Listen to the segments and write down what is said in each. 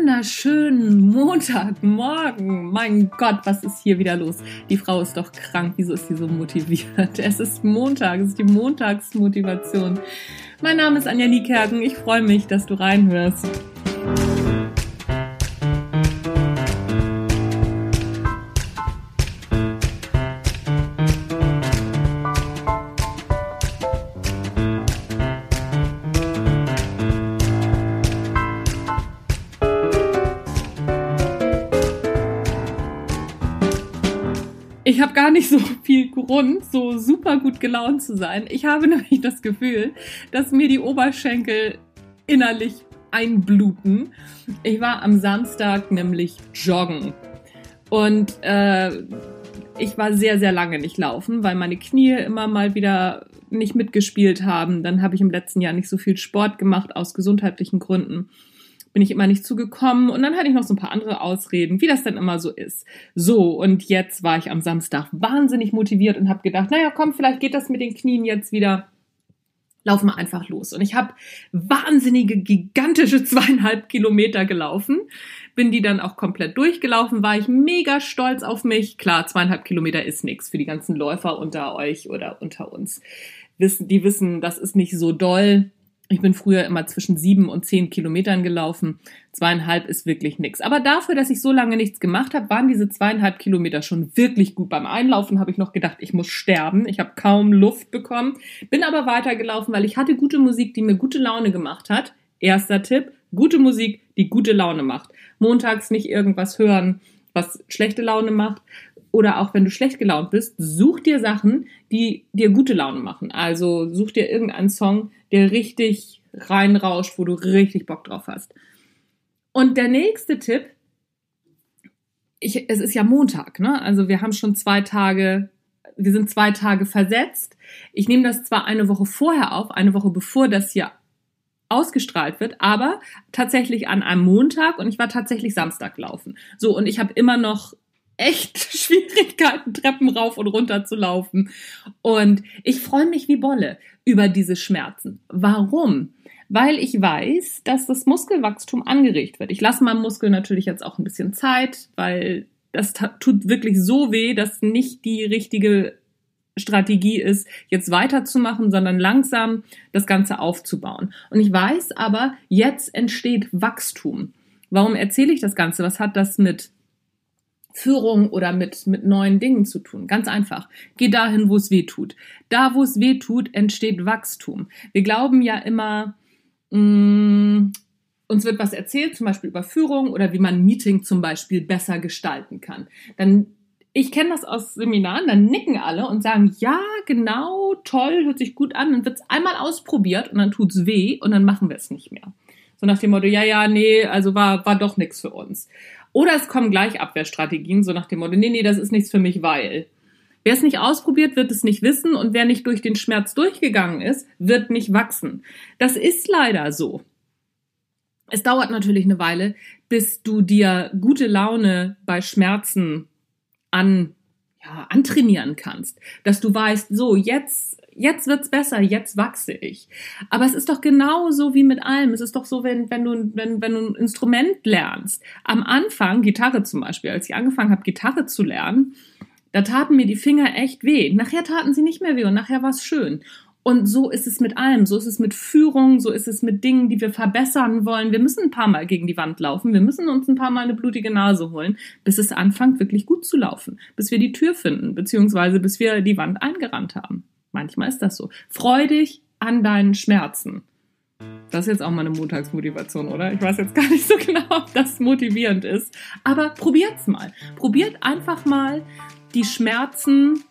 wunderschönen Montagmorgen. Mein Gott, was ist hier wieder los? Die Frau ist doch krank. Wieso ist sie so motiviert? Es ist Montag, es ist die Montagsmotivation. Mein Name ist Anja Niekerken. Ich freue mich, dass du reinhörst. Ich habe gar nicht so viel Grund, so super gut gelaunt zu sein. Ich habe nämlich das Gefühl, dass mir die Oberschenkel innerlich einbluten. Ich war am Samstag nämlich joggen und äh, ich war sehr, sehr lange nicht laufen, weil meine Knie immer mal wieder nicht mitgespielt haben. Dann habe ich im letzten Jahr nicht so viel Sport gemacht aus gesundheitlichen Gründen bin ich immer nicht zugekommen und dann hatte ich noch so ein paar andere Ausreden, wie das dann immer so ist. So, und jetzt war ich am Samstag wahnsinnig motiviert und habe gedacht, naja, komm, vielleicht geht das mit den Knien jetzt wieder. Laufen wir einfach los. Und ich habe wahnsinnige, gigantische zweieinhalb Kilometer gelaufen. Bin die dann auch komplett durchgelaufen, war ich mega stolz auf mich. Klar, zweieinhalb Kilometer ist nichts für die ganzen Läufer unter euch oder unter uns. Die wissen, das ist nicht so doll ich bin früher immer zwischen sieben und zehn Kilometern gelaufen. Zweieinhalb ist wirklich nix. Aber dafür, dass ich so lange nichts gemacht habe, waren diese zweieinhalb Kilometer schon wirklich gut. Beim Einlaufen habe ich noch gedacht, ich muss sterben. Ich habe kaum Luft bekommen. Bin aber weitergelaufen, weil ich hatte gute Musik, die mir gute Laune gemacht hat. Erster Tipp, gute Musik, die gute Laune macht. Montags nicht irgendwas hören, was schlechte Laune macht. Oder auch wenn du schlecht gelaunt bist, such dir Sachen, die dir gute Laune machen. Also such dir irgendeinen Song, der richtig reinrauscht, wo du richtig Bock drauf hast. Und der nächste Tipp, ich, es ist ja Montag, ne? Also wir haben schon zwei Tage, wir sind zwei Tage versetzt. Ich nehme das zwar eine Woche vorher auf, eine Woche bevor das hier ausgestrahlt wird, aber tatsächlich an einem Montag und ich war tatsächlich Samstag laufen. So, und ich habe immer noch echt Schwierigkeiten, Treppen rauf und runter zu laufen. Und ich freue mich wie Bolle über diese Schmerzen. Warum? Weil ich weiß, dass das Muskelwachstum angeregt wird. Ich lasse meinem Muskel natürlich jetzt auch ein bisschen Zeit, weil das tut wirklich so weh, dass nicht die richtige Strategie ist, jetzt weiterzumachen, sondern langsam das Ganze aufzubauen. Und ich weiß aber, jetzt entsteht Wachstum. Warum erzähle ich das Ganze? Was hat das mit Führung oder mit, mit neuen Dingen zu tun. Ganz einfach. Geh dahin, wo es weh tut. Da, wo es weh tut, entsteht Wachstum. Wir glauben ja immer, mh, mm, uns wird was erzählt, zum Beispiel über Führung oder wie man ein Meeting zum Beispiel besser gestalten kann. Dann ich kenne das aus Seminaren, dann nicken alle und sagen, ja, genau, toll, hört sich gut an. Dann wird es einmal ausprobiert und dann tut's weh und dann machen wir es nicht mehr. So nach dem Motto, ja, ja, nee, also war, war doch nichts für uns. Oder es kommen gleich Abwehrstrategien, so nach dem Motto, nee, nee, das ist nichts für mich, weil. Wer es nicht ausprobiert, wird es nicht wissen und wer nicht durch den Schmerz durchgegangen ist, wird nicht wachsen. Das ist leider so. Es dauert natürlich eine Weile, bis du dir gute Laune bei Schmerzen an, ja, antrainieren kannst. Dass du weißt, so, jetzt jetzt wird's besser, jetzt wachse ich. Aber es ist doch genauso wie mit allem. Es ist doch so, wenn, wenn, du, wenn, wenn du ein Instrument lernst. Am Anfang, Gitarre zum Beispiel, als ich angefangen habe, Gitarre zu lernen, da taten mir die Finger echt weh. Nachher taten sie nicht mehr weh und nachher war's schön. Und so ist es mit allem. So ist es mit Führung, so ist es mit Dingen, die wir verbessern wollen. Wir müssen ein paar Mal gegen die Wand laufen. Wir müssen uns ein paar Mal eine blutige Nase holen, bis es anfängt, wirklich gut zu laufen. Bis wir die Tür finden, beziehungsweise bis wir die Wand eingerannt haben. Manchmal ist das so. Freu dich an deinen Schmerzen. Das ist jetzt auch mal eine Montagsmotivation, oder? Ich weiß jetzt gar nicht so genau, ob das motivierend ist. Aber probiert's mal. Probiert einfach mal, die Schmerzen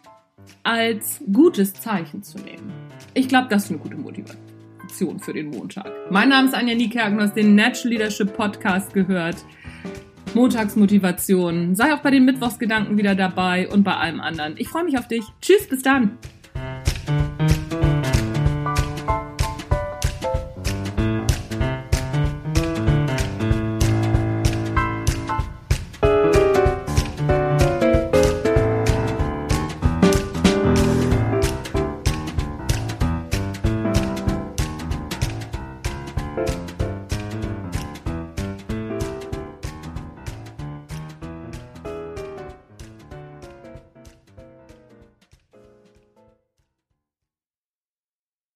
als gutes Zeichen zu nehmen. Ich glaube, das ist eine gute Motivation für den Montag. Mein Name ist Anja Niekerken, du hast den Natural Leadership Podcast gehört. Montagsmotivation. Sei auch bei den Mittwochsgedanken wieder dabei und bei allem anderen. Ich freue mich auf dich. Tschüss, bis dann.